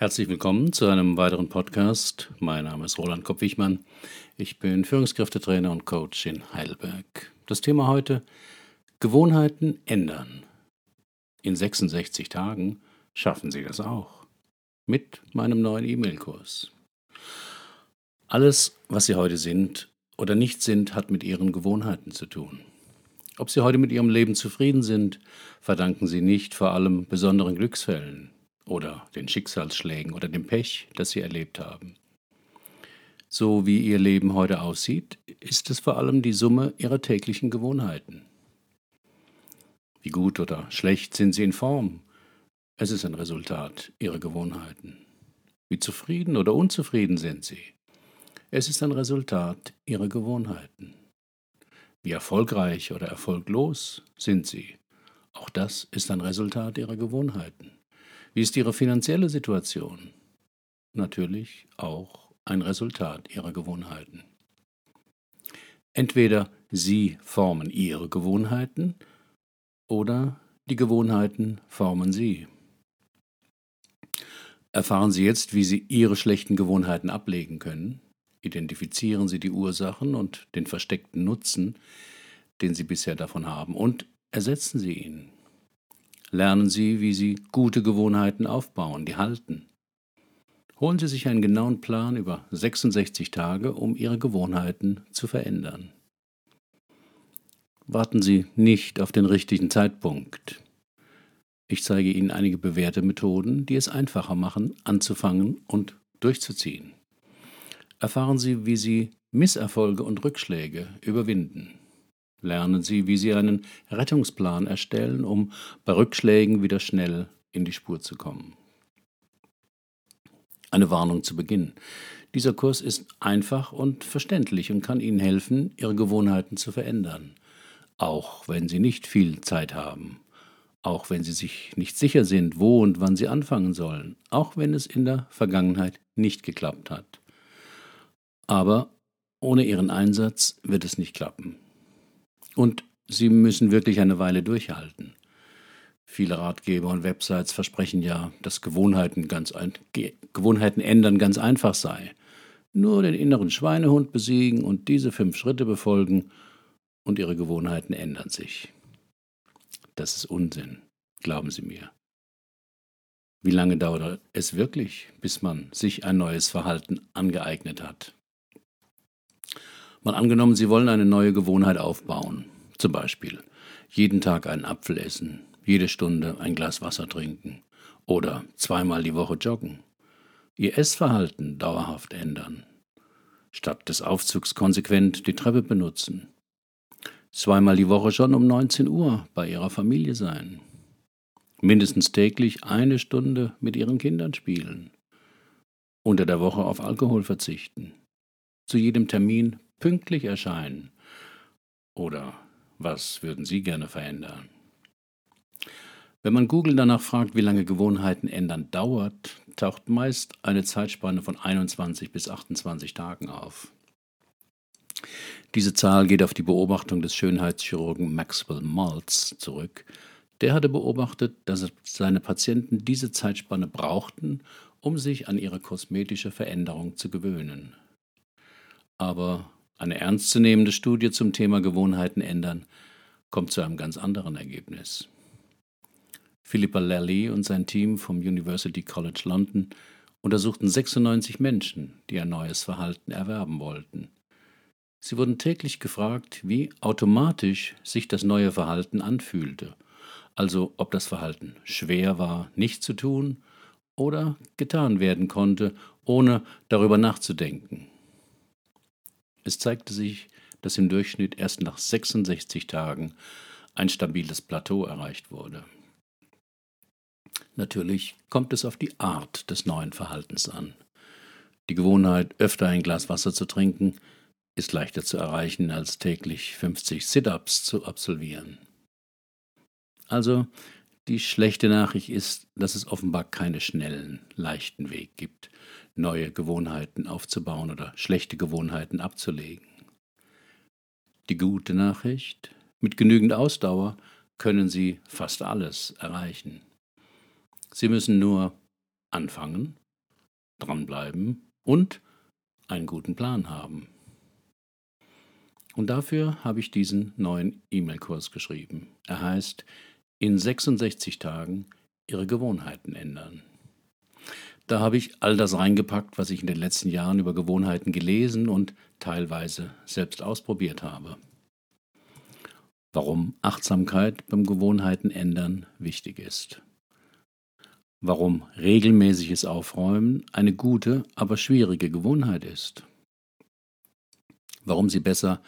Herzlich willkommen zu einem weiteren Podcast. Mein Name ist Roland Kopp-Wichmann. Ich bin Führungskräftetrainer und Coach in Heidelberg. Das Thema heute: Gewohnheiten ändern. In 66 Tagen schaffen Sie das auch. Mit meinem neuen E-Mail-Kurs. Alles, was Sie heute sind oder nicht sind, hat mit Ihren Gewohnheiten zu tun. Ob Sie heute mit Ihrem Leben zufrieden sind, verdanken Sie nicht vor allem besonderen Glücksfällen oder den Schicksalsschlägen oder dem Pech, das Sie erlebt haben. So wie Ihr Leben heute aussieht, ist es vor allem die Summe Ihrer täglichen Gewohnheiten. Wie gut oder schlecht sind Sie in Form? Es ist ein Resultat Ihrer Gewohnheiten. Wie zufrieden oder unzufrieden sind Sie? Es ist ein Resultat Ihrer Gewohnheiten. Wie erfolgreich oder erfolglos sind Sie? Auch das ist ein Resultat Ihrer Gewohnheiten. Wie ist Ihre finanzielle Situation? Natürlich auch ein Resultat Ihrer Gewohnheiten. Entweder Sie formen Ihre Gewohnheiten oder die Gewohnheiten formen Sie. Erfahren Sie jetzt, wie Sie Ihre schlechten Gewohnheiten ablegen können. Identifizieren Sie die Ursachen und den versteckten Nutzen, den Sie bisher davon haben, und ersetzen Sie ihn. Lernen Sie, wie Sie gute Gewohnheiten aufbauen, die halten. Holen Sie sich einen genauen Plan über 66 Tage, um Ihre Gewohnheiten zu verändern. Warten Sie nicht auf den richtigen Zeitpunkt. Ich zeige Ihnen einige bewährte Methoden, die es einfacher machen, anzufangen und durchzuziehen. Erfahren Sie, wie Sie Misserfolge und Rückschläge überwinden. Lernen Sie, wie Sie einen Rettungsplan erstellen, um bei Rückschlägen wieder schnell in die Spur zu kommen. Eine Warnung zu Beginn. Dieser Kurs ist einfach und verständlich und kann Ihnen helfen, Ihre Gewohnheiten zu verändern, auch wenn Sie nicht viel Zeit haben, auch wenn Sie sich nicht sicher sind, wo und wann Sie anfangen sollen, auch wenn es in der Vergangenheit nicht geklappt hat. Aber ohne Ihren Einsatz wird es nicht klappen. Und Sie müssen wirklich eine Weile durchhalten. Viele Ratgeber und Websites versprechen ja, dass Gewohnheiten, ganz ein, Gewohnheiten ändern ganz einfach sei. Nur den inneren Schweinehund besiegen und diese fünf Schritte befolgen und Ihre Gewohnheiten ändern sich. Das ist Unsinn, glauben Sie mir. Wie lange dauert es wirklich, bis man sich ein neues Verhalten angeeignet hat? Mal angenommen, Sie wollen eine neue Gewohnheit aufbauen. Zum Beispiel jeden Tag einen Apfel essen, jede Stunde ein Glas Wasser trinken oder zweimal die Woche joggen. Ihr Essverhalten dauerhaft ändern. Statt des Aufzugs konsequent die Treppe benutzen. Zweimal die Woche schon um 19 Uhr bei Ihrer Familie sein. Mindestens täglich eine Stunde mit Ihren Kindern spielen. Unter der Woche auf Alkohol verzichten. Zu jedem Termin pünktlich erscheinen? Oder was würden Sie gerne verändern? Wenn man Google danach fragt, wie lange Gewohnheiten ändern dauert, taucht meist eine Zeitspanne von 21 bis 28 Tagen auf. Diese Zahl geht auf die Beobachtung des Schönheitschirurgen Maxwell Maltz zurück. Der hatte beobachtet, dass seine Patienten diese Zeitspanne brauchten, um sich an ihre kosmetische Veränderung zu gewöhnen. Aber eine ernstzunehmende Studie zum Thema Gewohnheiten ändern kommt zu einem ganz anderen Ergebnis. Philippa Lally und sein Team vom University College London untersuchten 96 Menschen, die ein neues Verhalten erwerben wollten. Sie wurden täglich gefragt, wie automatisch sich das neue Verhalten anfühlte, also ob das Verhalten schwer war, nicht zu tun oder getan werden konnte, ohne darüber nachzudenken. Es zeigte sich, dass im Durchschnitt erst nach 66 Tagen ein stabiles Plateau erreicht wurde. Natürlich kommt es auf die Art des neuen Verhaltens an. Die Gewohnheit, öfter ein Glas Wasser zu trinken, ist leichter zu erreichen, als täglich 50 Sit-ups zu absolvieren. Also, die schlechte Nachricht ist, dass es offenbar keinen schnellen, leichten Weg gibt, neue Gewohnheiten aufzubauen oder schlechte Gewohnheiten abzulegen. Die gute Nachricht, mit genügend Ausdauer können Sie fast alles erreichen. Sie müssen nur anfangen dranbleiben und einen guten Plan haben. Und dafür habe ich diesen neuen E-Mail-Kurs geschrieben. Er heißt In 66 Tagen Ihre Gewohnheiten ändern. Da habe ich all das reingepackt, was ich in den letzten Jahren über Gewohnheiten gelesen und teilweise selbst ausprobiert habe. Warum Achtsamkeit beim Gewohnheiten ändern wichtig ist. Warum regelmäßiges Aufräumen eine gute, aber schwierige Gewohnheit ist. Warum Sie besser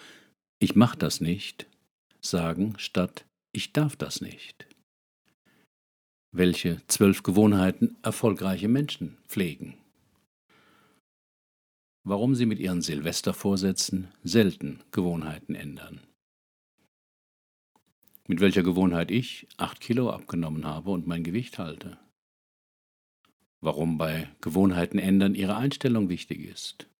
ich mach das nicht sagen statt ich darf das nicht. Welche zwölf Gewohnheiten erfolgreiche Menschen pflegen. Warum sie mit ihren Silvestervorsätzen selten Gewohnheiten ändern. Mit welcher Gewohnheit ich acht Kilo abgenommen habe und mein Gewicht halte. Warum bei Gewohnheiten ändern ihre Einstellung wichtig ist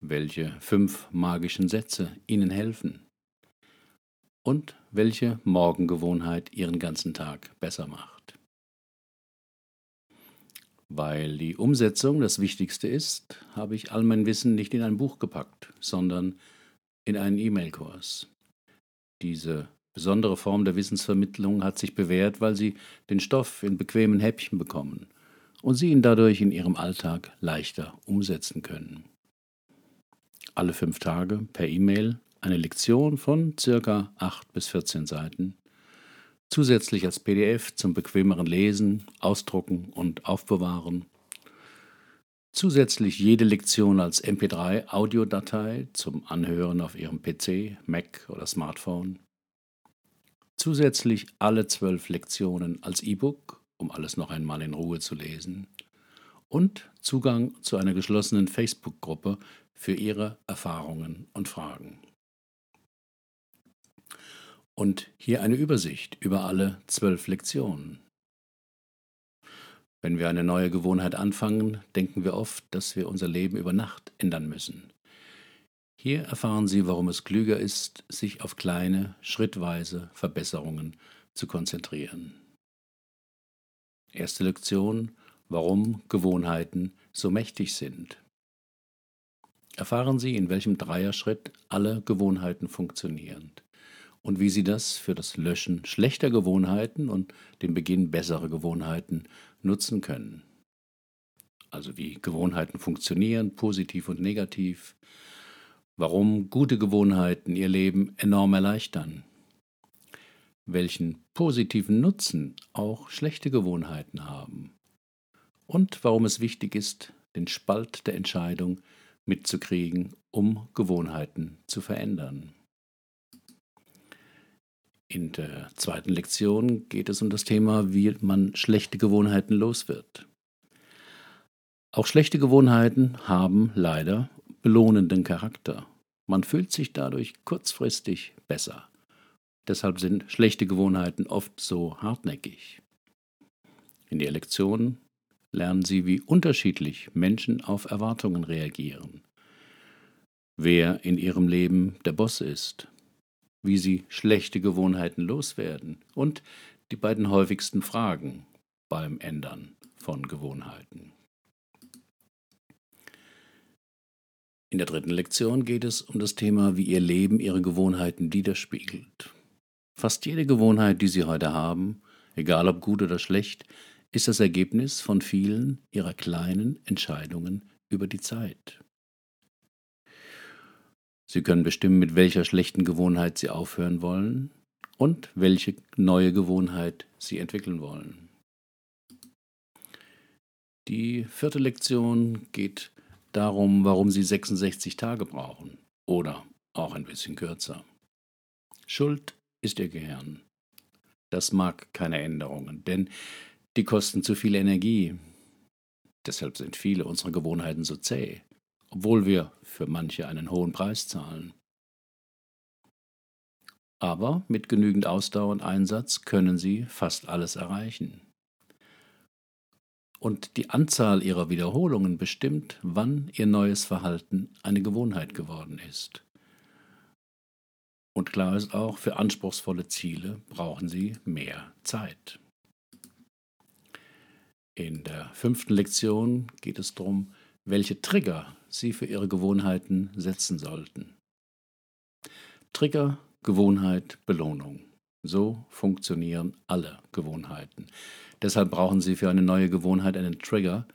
welche fünf magischen Sätze Ihnen helfen und welche Morgengewohnheit Ihren ganzen Tag besser macht. Weil die Umsetzung das Wichtigste ist, habe ich all mein Wissen nicht in ein Buch gepackt, sondern in einen E-Mail-Kurs. Diese besondere Form der Wissensvermittlung hat sich bewährt, weil Sie den Stoff in bequemen Häppchen bekommen und Sie ihn dadurch in Ihrem Alltag leichter umsetzen können alle fünf Tage per E-Mail eine Lektion von circa 8 bis 14 Seiten, zusätzlich als PDF zum bequemeren Lesen, Ausdrucken und Aufbewahren, zusätzlich jede Lektion als MP3 Audiodatei zum Anhören auf Ihrem PC, Mac oder Smartphone, zusätzlich alle zwölf Lektionen als E-Book, um alles noch einmal in Ruhe zu lesen, und Zugang zu einer geschlossenen Facebook-Gruppe für Ihre Erfahrungen und Fragen. Und hier eine Übersicht über alle zwölf Lektionen. Wenn wir eine neue Gewohnheit anfangen, denken wir oft, dass wir unser Leben über Nacht ändern müssen. Hier erfahren Sie, warum es klüger ist, sich auf kleine, schrittweise Verbesserungen zu konzentrieren. Erste Lektion, warum Gewohnheiten so mächtig sind. Erfahren Sie, in welchem Dreierschritt alle Gewohnheiten funktionieren und wie Sie das für das Löschen schlechter Gewohnheiten und den Beginn besserer Gewohnheiten nutzen können. Also wie Gewohnheiten funktionieren, positiv und negativ, warum gute Gewohnheiten Ihr Leben enorm erleichtern, welchen positiven Nutzen auch schlechte Gewohnheiten haben und warum es wichtig ist, den Spalt der Entscheidung mitzukriegen, um Gewohnheiten zu verändern. In der zweiten Lektion geht es um das Thema, wie man schlechte Gewohnheiten los wird. Auch schlechte Gewohnheiten haben leider belohnenden Charakter. Man fühlt sich dadurch kurzfristig besser. Deshalb sind schlechte Gewohnheiten oft so hartnäckig. In der Lektion lernen sie, wie unterschiedlich Menschen auf Erwartungen reagieren, wer in ihrem Leben der Boss ist, wie sie schlechte Gewohnheiten loswerden und die beiden häufigsten Fragen beim Ändern von Gewohnheiten. In der dritten Lektion geht es um das Thema, wie Ihr Leben Ihre Gewohnheiten widerspiegelt. Fast jede Gewohnheit, die Sie heute haben, egal ob gut oder schlecht, ist das Ergebnis von vielen ihrer kleinen Entscheidungen über die Zeit. Sie können bestimmen, mit welcher schlechten Gewohnheit Sie aufhören wollen und welche neue Gewohnheit Sie entwickeln wollen. Die vierte Lektion geht darum, warum Sie 66 Tage brauchen oder auch ein bisschen kürzer. Schuld ist Ihr Gehirn. Das mag keine Änderungen, denn die kosten zu viel Energie. Deshalb sind viele unserer Gewohnheiten so zäh, obwohl wir für manche einen hohen Preis zahlen. Aber mit genügend Ausdauer und Einsatz können sie fast alles erreichen. Und die Anzahl ihrer Wiederholungen bestimmt, wann ihr neues Verhalten eine Gewohnheit geworden ist. Und klar ist auch, für anspruchsvolle Ziele brauchen sie mehr Zeit. In der fünften Lektion geht es darum, welche Trigger Sie für Ihre Gewohnheiten setzen sollten. Trigger, Gewohnheit, Belohnung. So funktionieren alle Gewohnheiten. Deshalb brauchen Sie für eine neue Gewohnheit einen Trigger,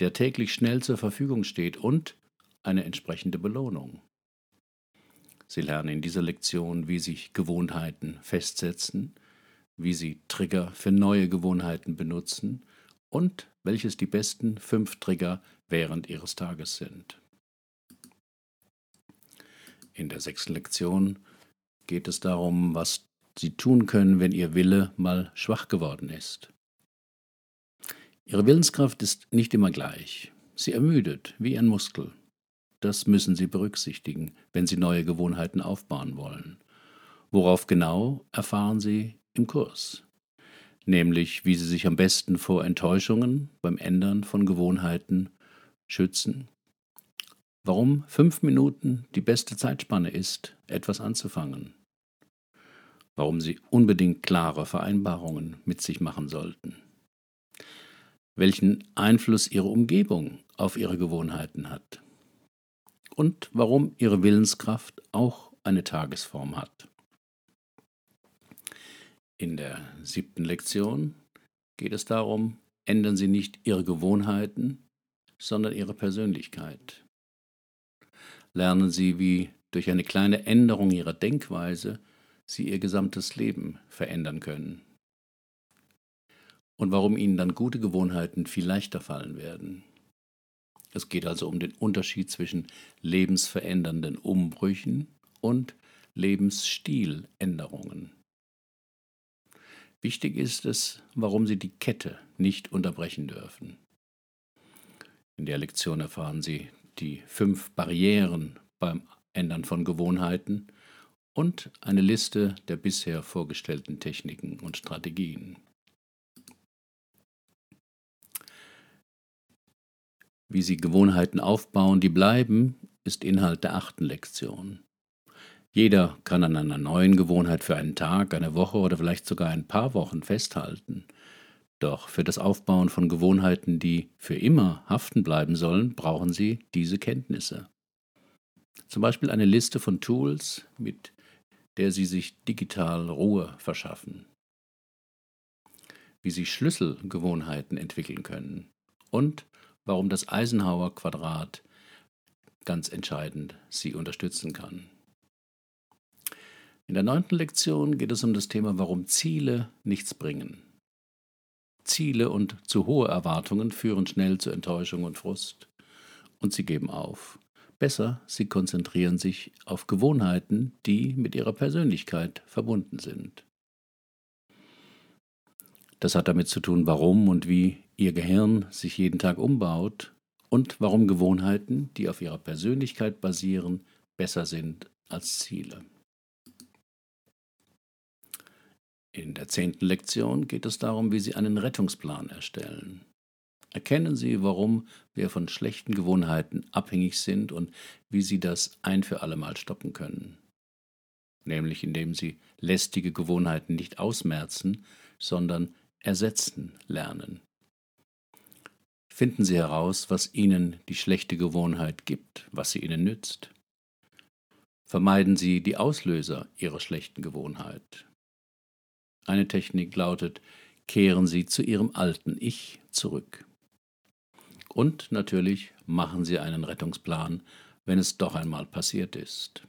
der täglich schnell zur Verfügung steht und eine entsprechende Belohnung. Sie lernen in dieser Lektion, wie sich Gewohnheiten festsetzen, wie Sie Trigger für neue Gewohnheiten benutzen und welches die besten fünf Trigger während Ihres Tages sind. In der sechsten Lektion geht es darum, was Sie tun können, wenn Ihr Wille mal schwach geworden ist. Ihre Willenskraft ist nicht immer gleich. Sie ermüdet wie ein Muskel. Das müssen Sie berücksichtigen, wenn Sie neue Gewohnheiten aufbauen wollen. Worauf genau erfahren Sie im Kurs nämlich wie sie sich am besten vor Enttäuschungen beim Ändern von Gewohnheiten schützen, warum fünf Minuten die beste Zeitspanne ist, etwas anzufangen, warum sie unbedingt klare Vereinbarungen mit sich machen sollten, welchen Einfluss ihre Umgebung auf ihre Gewohnheiten hat. Und warum ihre Willenskraft auch eine Tagesform hat. In der siebten Lektion geht es darum, ändern Sie nicht Ihre Gewohnheiten, sondern Ihre Persönlichkeit. Lernen Sie, wie durch eine kleine Änderung Ihrer Denkweise Sie Ihr gesamtes Leben verändern können. Und warum Ihnen dann gute Gewohnheiten viel leichter fallen werden. Es geht also um den Unterschied zwischen lebensverändernden Umbrüchen und Lebensstiländerungen. Wichtig ist es, warum Sie die Kette nicht unterbrechen dürfen. In der Lektion erfahren Sie die fünf Barrieren beim Ändern von Gewohnheiten und eine Liste der bisher vorgestellten Techniken und Strategien. Wie Sie Gewohnheiten aufbauen, die bleiben, ist Inhalt der achten Lektion. Jeder kann an einer neuen Gewohnheit für einen Tag, eine Woche oder vielleicht sogar ein paar Wochen festhalten. Doch für das Aufbauen von Gewohnheiten, die für immer haften bleiben sollen, brauchen Sie diese Kenntnisse. Zum Beispiel eine Liste von Tools, mit der Sie sich digital Ruhe verschaffen. Wie Sie Schlüsselgewohnheiten entwickeln können und warum das Eisenhower Quadrat ganz entscheidend Sie unterstützen kann. In der neunten Lektion geht es um das Thema, warum Ziele nichts bringen. Ziele und zu hohe Erwartungen führen schnell zu Enttäuschung und Frust. Und sie geben auf. Besser, sie konzentrieren sich auf Gewohnheiten, die mit ihrer Persönlichkeit verbunden sind. Das hat damit zu tun, warum und wie ihr Gehirn sich jeden Tag umbaut und warum Gewohnheiten, die auf ihrer Persönlichkeit basieren, besser sind als Ziele. In der zehnten Lektion geht es darum, wie Sie einen Rettungsplan erstellen. Erkennen Sie, warum wir von schlechten Gewohnheiten abhängig sind und wie Sie das ein für allemal stoppen können. Nämlich indem Sie lästige Gewohnheiten nicht ausmerzen, sondern ersetzen lernen. Finden Sie heraus, was Ihnen die schlechte Gewohnheit gibt, was sie Ihnen nützt. Vermeiden Sie die Auslöser Ihrer schlechten Gewohnheit. Eine Technik lautet, kehren Sie zu Ihrem alten Ich zurück. Und natürlich machen Sie einen Rettungsplan, wenn es doch einmal passiert ist.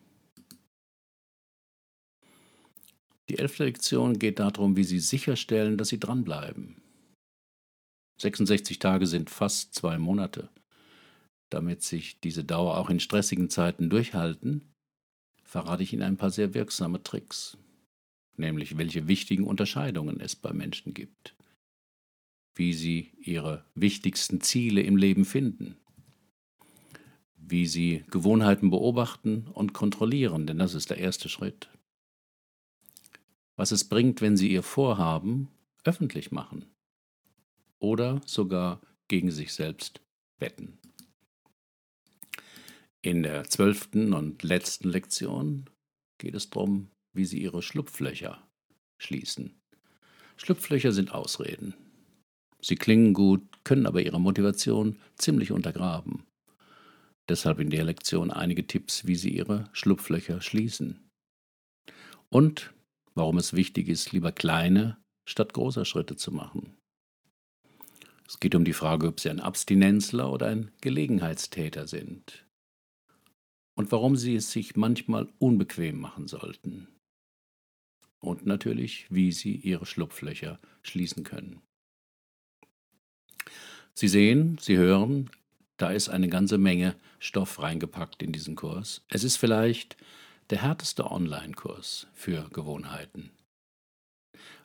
Die elfte Lektion geht darum, wie Sie sicherstellen, dass Sie dranbleiben. 66 Tage sind fast zwei Monate. Damit sich diese Dauer auch in stressigen Zeiten durchhalten, verrate ich Ihnen ein paar sehr wirksame Tricks nämlich welche wichtigen Unterscheidungen es bei Menschen gibt, wie sie ihre wichtigsten Ziele im Leben finden, wie sie Gewohnheiten beobachten und kontrollieren, denn das ist der erste Schritt. Was es bringt, wenn sie ihr Vorhaben öffentlich machen oder sogar gegen sich selbst wetten. In der zwölften und letzten Lektion geht es darum, wie sie ihre Schlupflöcher schließen. Schlupflöcher sind Ausreden. Sie klingen gut, können aber Ihre Motivation ziemlich untergraben. Deshalb in der Lektion einige Tipps, wie Sie Ihre Schlupflöcher schließen. Und warum es wichtig ist, lieber kleine statt großer Schritte zu machen. Es geht um die Frage, ob Sie ein Abstinenzler oder ein Gelegenheitstäter sind. Und warum Sie es sich manchmal unbequem machen sollten. Und natürlich, wie Sie Ihre Schlupflöcher schließen können. Sie sehen, Sie hören, da ist eine ganze Menge Stoff reingepackt in diesen Kurs. Es ist vielleicht der härteste Online-Kurs für Gewohnheiten,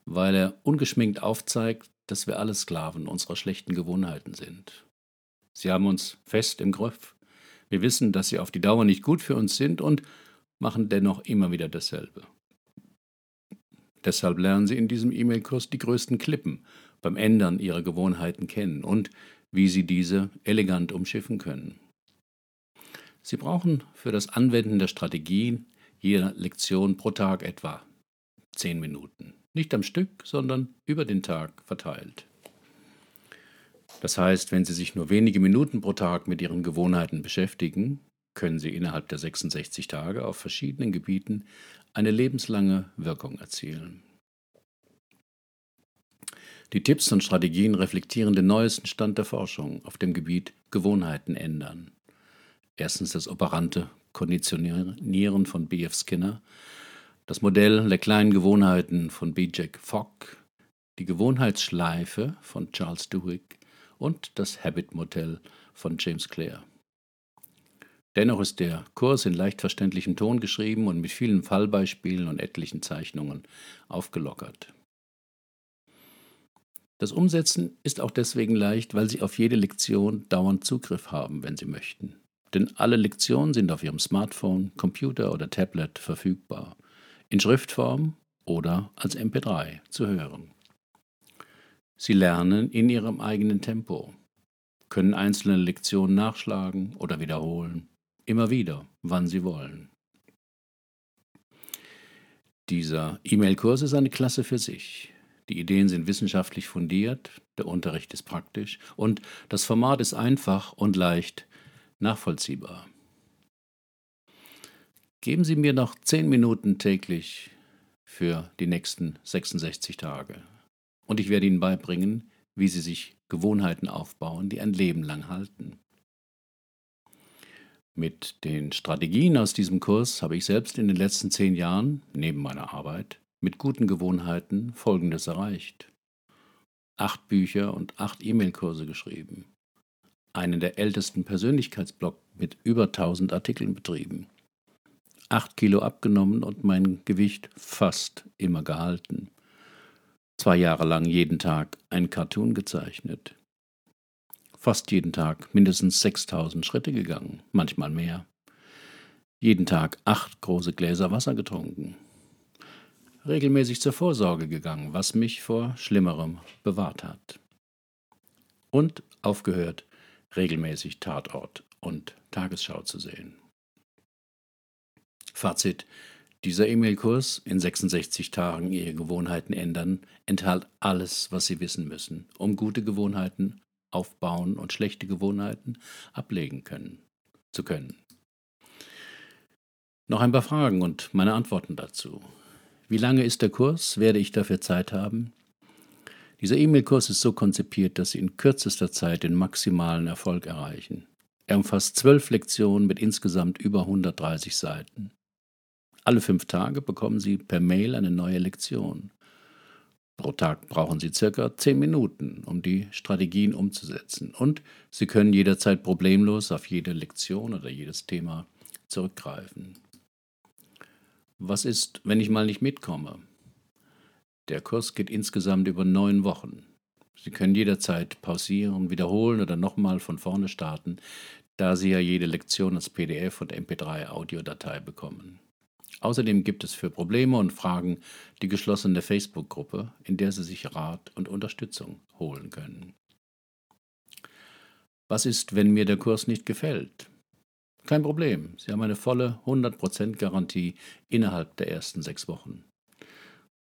weil er ungeschminkt aufzeigt, dass wir alle Sklaven unserer schlechten Gewohnheiten sind. Sie haben uns fest im Griff. Wir wissen, dass sie auf die Dauer nicht gut für uns sind und machen dennoch immer wieder dasselbe. Deshalb lernen Sie in diesem E-Mail-Kurs die größten Klippen beim Ändern Ihrer Gewohnheiten kennen und wie Sie diese elegant umschiffen können. Sie brauchen für das Anwenden der Strategien jeder Lektion pro Tag etwa zehn Minuten. Nicht am Stück, sondern über den Tag verteilt. Das heißt, wenn Sie sich nur wenige Minuten pro Tag mit Ihren Gewohnheiten beschäftigen, können Sie innerhalb der 66 Tage auf verschiedenen Gebieten eine lebenslange Wirkung erzielen. Die Tipps und Strategien reflektieren den neuesten Stand der Forschung auf dem Gebiet Gewohnheiten ändern. Erstens das operante Konditionieren von B.F. Skinner, das Modell der kleinen Gewohnheiten von B. Jack Fogg, die Gewohnheitsschleife von Charles Duhigg und das Habit-Modell von James Clear. Dennoch ist der Kurs in leicht verständlichem Ton geschrieben und mit vielen Fallbeispielen und etlichen Zeichnungen aufgelockert. Das Umsetzen ist auch deswegen leicht, weil Sie auf jede Lektion dauernd Zugriff haben, wenn Sie möchten. Denn alle Lektionen sind auf Ihrem Smartphone, Computer oder Tablet verfügbar, in Schriftform oder als MP3 zu hören. Sie lernen in Ihrem eigenen Tempo, können einzelne Lektionen nachschlagen oder wiederholen, immer wieder, wann Sie wollen. Dieser E-Mail-Kurs ist eine Klasse für sich. Die Ideen sind wissenschaftlich fundiert, der Unterricht ist praktisch und das Format ist einfach und leicht nachvollziehbar. Geben Sie mir noch zehn Minuten täglich für die nächsten 66 Tage und ich werde Ihnen beibringen, wie Sie sich Gewohnheiten aufbauen, die ein Leben lang halten. Mit den Strategien aus diesem Kurs habe ich selbst in den letzten zehn Jahren, neben meiner Arbeit, mit guten Gewohnheiten Folgendes erreicht. Acht Bücher und acht E-Mail-Kurse geschrieben. Einen der ältesten Persönlichkeitsblog mit über 1000 Artikeln betrieben. Acht Kilo abgenommen und mein Gewicht fast immer gehalten. Zwei Jahre lang jeden Tag ein Cartoon gezeichnet. Fast jeden Tag mindestens 6000 Schritte gegangen, manchmal mehr. Jeden Tag acht große Gläser Wasser getrunken regelmäßig zur Vorsorge gegangen, was mich vor Schlimmerem bewahrt hat. Und aufgehört, regelmäßig Tatort und Tagesschau zu sehen. Fazit. Dieser E-Mail-Kurs in 66 Tagen Ihre Gewohnheiten ändern enthält alles, was Sie wissen müssen, um gute Gewohnheiten aufbauen und schlechte Gewohnheiten ablegen können, zu können. Noch ein paar Fragen und meine Antworten dazu. Wie lange ist der Kurs? Werde ich dafür Zeit haben? Dieser E-Mail-Kurs ist so konzipiert, dass Sie in kürzester Zeit den maximalen Erfolg erreichen. Er umfasst zwölf Lektionen mit insgesamt über 130 Seiten. Alle fünf Tage bekommen Sie per Mail eine neue Lektion. Pro Tag brauchen Sie circa zehn Minuten, um die Strategien umzusetzen. Und Sie können jederzeit problemlos auf jede Lektion oder jedes Thema zurückgreifen. Was ist, wenn ich mal nicht mitkomme? Der Kurs geht insgesamt über neun Wochen. Sie können jederzeit pausieren, wiederholen oder nochmal von vorne starten, da Sie ja jede Lektion als PDF und MP3-Audiodatei bekommen. Außerdem gibt es für Probleme und Fragen die geschlossene Facebook-Gruppe, in der Sie sich Rat und Unterstützung holen können. Was ist, wenn mir der Kurs nicht gefällt? Kein Problem, Sie haben eine volle 100% Garantie innerhalb der ersten sechs Wochen.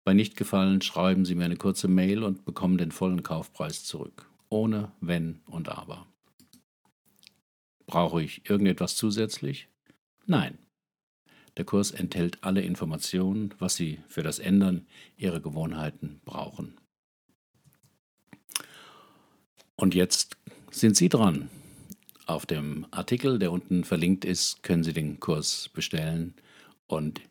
Bei Nichtgefallen schreiben Sie mir eine kurze Mail und bekommen den vollen Kaufpreis zurück. Ohne Wenn und Aber. Brauche ich irgendetwas zusätzlich? Nein. Der Kurs enthält alle Informationen, was Sie für das Ändern Ihrer Gewohnheiten brauchen. Und jetzt sind Sie dran. Auf dem Artikel, der unten verlinkt ist, können Sie den Kurs bestellen und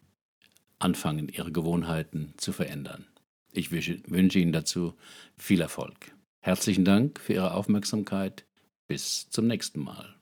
anfangen, Ihre Gewohnheiten zu verändern. Ich wünsche Ihnen dazu viel Erfolg. Herzlichen Dank für Ihre Aufmerksamkeit. Bis zum nächsten Mal.